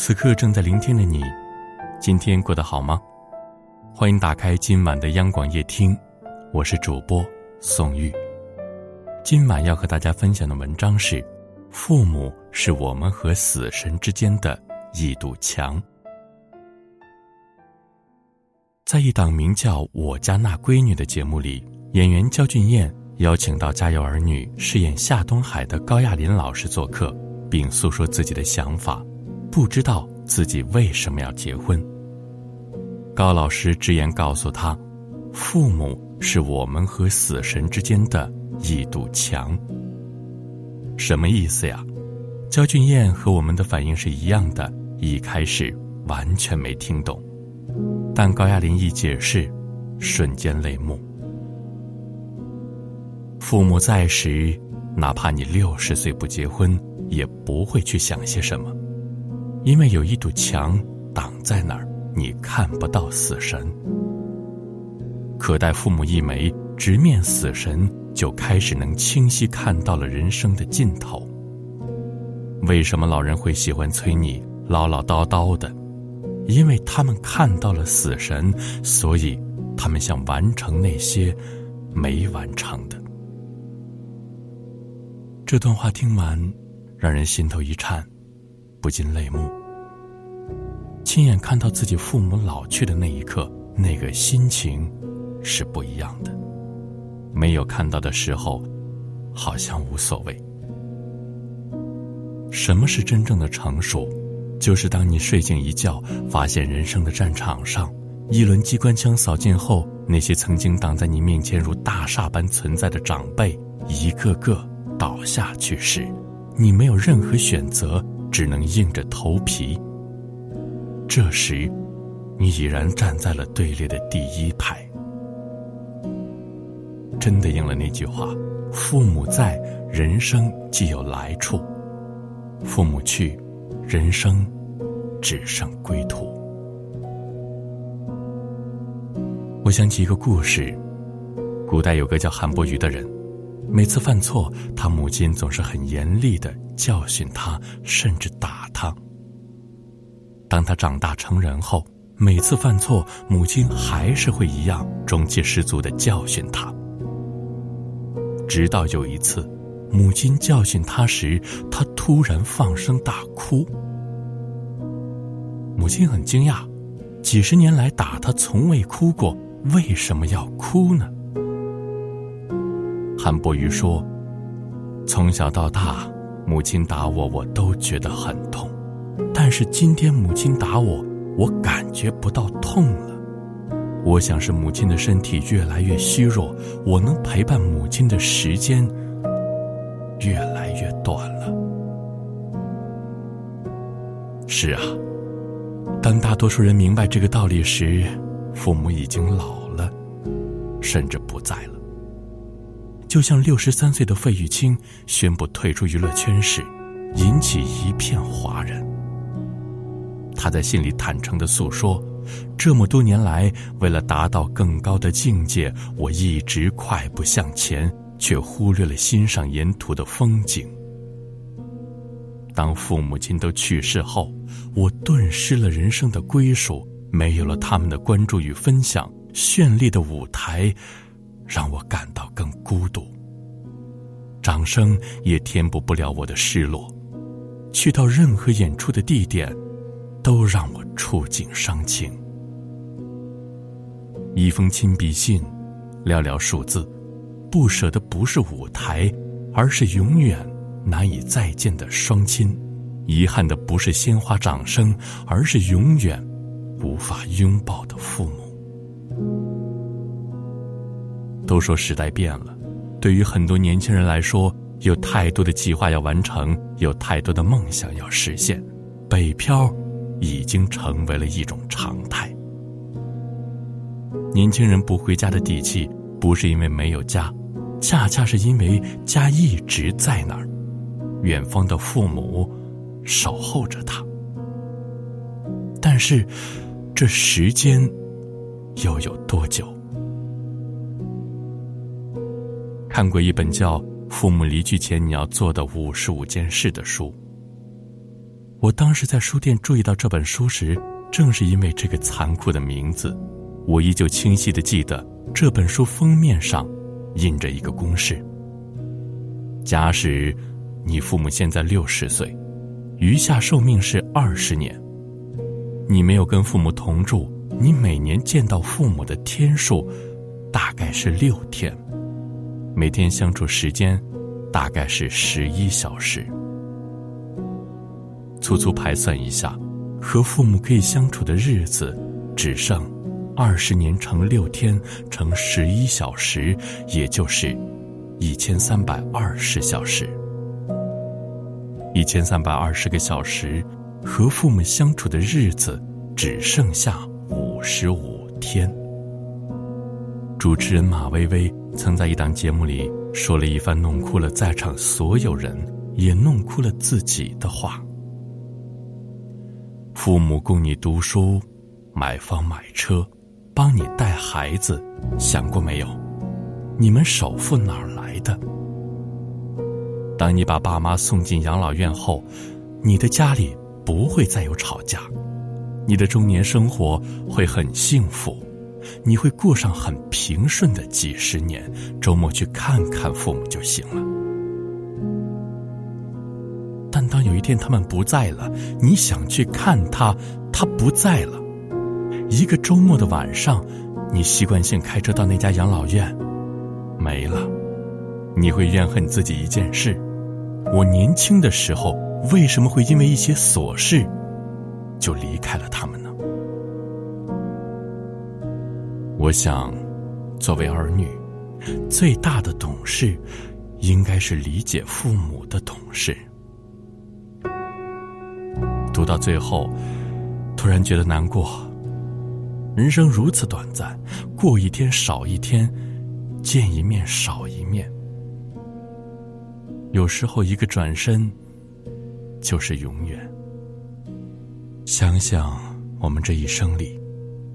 此刻正在聆听的你，今天过得好吗？欢迎打开今晚的央广夜听，我是主播宋玉。今晚要和大家分享的文章是：父母是我们和死神之间的一堵墙。在一档名叫《我家那闺女》的节目里，演员焦俊艳邀请到《家有儿女》饰演夏东海的高亚麟老师做客，并诉说自己的想法，不知道自己为什么要结婚。高老师直言告诉他：“父母是我们和死神之间的一堵墙。”什么意思呀？焦俊艳和我们的反应是一样的，一开始完全没听懂。但高亚麟一解释，瞬间泪目。父母在时，哪怕你六十岁不结婚，也不会去想些什么，因为有一堵墙挡在那儿，你看不到死神。可待父母一没，直面死神，就开始能清晰看到了人生的尽头。为什么老人会喜欢催你唠唠叨叨的？因为他们看到了死神，所以他们想完成那些没完成的。这段话听完，让人心头一颤，不禁泪目。亲眼看到自己父母老去的那一刻，那个心情是不一样的。没有看到的时候，好像无所谓。什么是真正的成熟？就是当你睡醒一觉，发现人生的战场上，一轮机关枪扫尽后，那些曾经挡在你面前如大厦般存在的长辈，一个个倒下去时，你没有任何选择，只能硬着头皮。这时，你已然站在了队列的第一排。真的应了那句话：父母在，人生既有来处；父母去。人生只剩归途。我想起一个故事：古代有个叫韩伯瑜的人，每次犯错，他母亲总是很严厉的教训他，甚至打他。当他长大成人后，每次犯错，母亲还是会一样中气十足的教训他。直到有一次。母亲教训他时，他突然放声大哭。母亲很惊讶，几十年来打他从未哭过，为什么要哭呢？韩伯瑜说：“从小到大，母亲打我，我都觉得很痛，但是今天母亲打我，我感觉不到痛了。我想是母亲的身体越来越虚弱，我能陪伴母亲的时间。”越来越短了。是啊，当大多数人明白这个道理时，父母已经老了，甚至不在了。就像六十三岁的费玉清宣布退出娱乐圈时，引起一片哗然。他在信里坦诚的诉说：“这么多年来，为了达到更高的境界，我一直快步向前。”却忽略了欣赏沿途的风景。当父母亲都去世后，我顿失了人生的归属，没有了他们的关注与分享，绚丽的舞台让我感到孤独。掌声也填补不了我的失落，去到任何演出的地点，都让我触景伤情。一封亲笔信，寥寥数字。不舍的不是舞台，而是永远难以再见的双亲；遗憾的不是鲜花掌声，而是永远无法拥抱的父母。都说时代变了，对于很多年轻人来说，有太多的计划要完成，有太多的梦想要实现，北漂已经成为了一种常态。年轻人不回家的底气，不是因为没有家。恰恰是因为家一直在那儿，远方的父母守候着他。但是，这时间又有多久？看过一本叫《父母离去前你要做的五十五件事》的书，我当时在书店注意到这本书时，正是因为这个残酷的名字。我依旧清晰的记得这本书封面上印着一个公式：假使你父母现在六十岁，余下寿命是二十年。你没有跟父母同住，你每年见到父母的天数大概是六天，每天相处时间大概是十一小时。粗粗排算一下，和父母可以相处的日子只剩。二十年乘六天乘十一小时，也就是一千三百二十小时。一千三百二十个小时，和父母相处的日子只剩下五十五天。主持人马薇薇曾在一档节目里说了一番弄哭了在场所有人，也弄哭了自己的话：父母供你读书，买房买车。帮你带孩子，想过没有？你们首付哪儿来的？当你把爸妈送进养老院后，你的家里不会再有吵架，你的中年生活会很幸福，你会过上很平顺的几十年。周末去看看父母就行了。但当有一天他们不在了，你想去看他，他不在了。一个周末的晚上，你习惯性开车到那家养老院，没了，你会怨恨自己一件事：我年轻的时候为什么会因为一些琐事就离开了他们呢？我想，作为儿女，最大的懂事，应该是理解父母的懂事。读到最后，突然觉得难过。人生如此短暂，过一天少一天，见一面少一面。有时候一个转身，就是永远。想想我们这一生里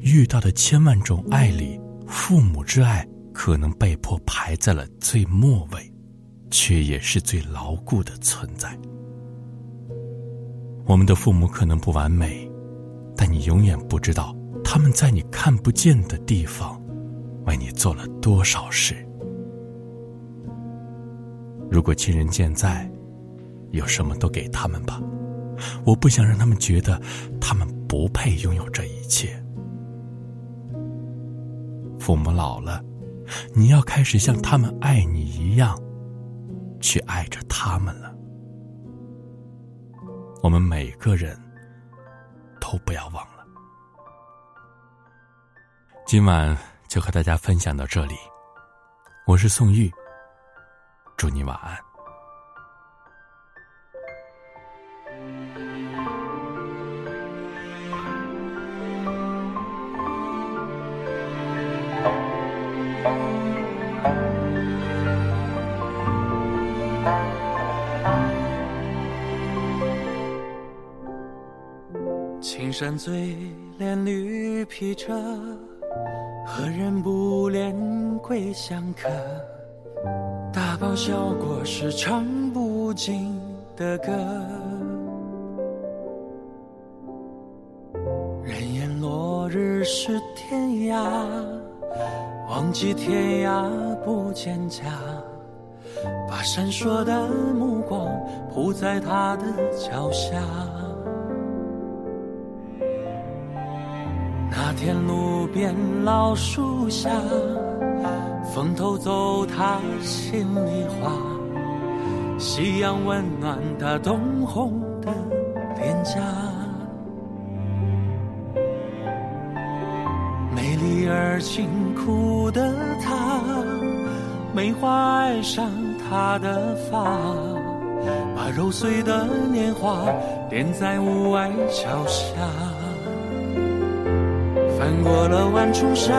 遇到的千万种爱里，父母之爱可能被迫排在了最末位，却也是最牢固的存在。我们的父母可能不完美，但你永远不知道。他们在你看不见的地方，为你做了多少事？如果亲人健在，有什么都给他们吧。我不想让他们觉得他们不配拥有这一切。父母老了，你要开始像他们爱你一样，去爱着他们了。我们每个人都不要忘了。今晚就和大家分享到这里，我是宋玉，祝你晚安。山醉，连绿皮车。何人不恋归乡客？大包小裹是唱不尽的歌。人言落日是天涯，忘记天涯不见家。把闪烁的目光铺在他的脚下。天路边老树下，风偷走他心里话。夕阳温暖他冻红的脸颊。美丽而清苦的她，梅花爱上他的发，把揉碎的年华垫在屋外桥下。翻过了万重山，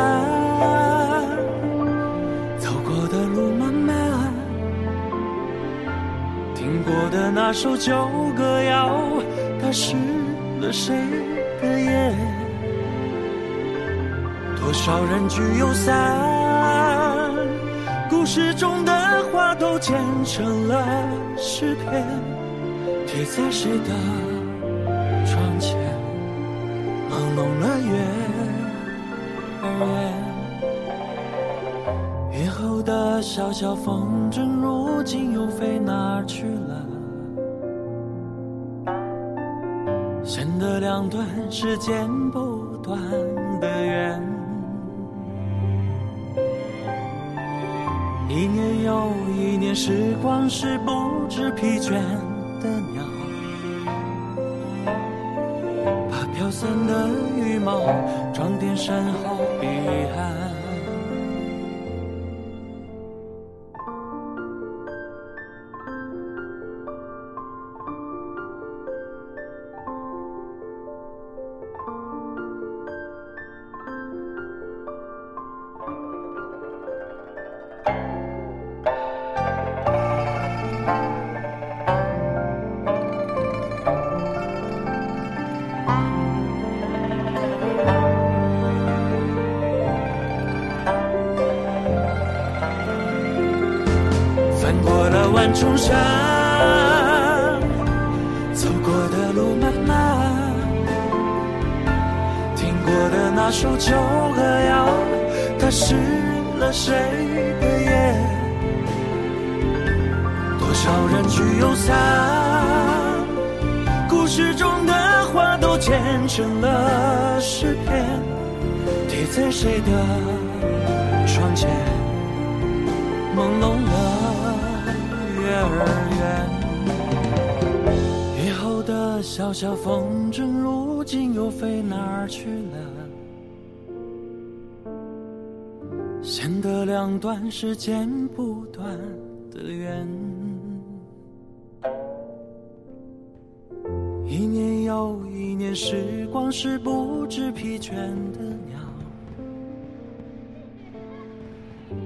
走过的路漫漫，听过的那首旧歌谣，它湿了谁的眼？多少人聚又散，故事中的话都剪成了诗篇，贴在谁的窗前小风筝，如今又飞哪去了？线的两端是剪不断的缘。一年又一年，时光是不知疲倦的鸟，把飘散的羽毛装点身后彼岸。翻过了万重山，走过的路漫漫，听过的那首旧歌谣，它湿了谁的眼？多少人聚又散，变成了诗篇，贴在谁的窗前？朦胧的月儿圆，雨后的小小风筝，如今又飞哪儿去了？显得两端是剪不断的缘。有一年，时光是不知疲倦的鸟。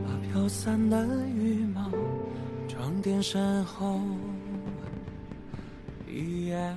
把飘散的羽毛装点身后，一眼。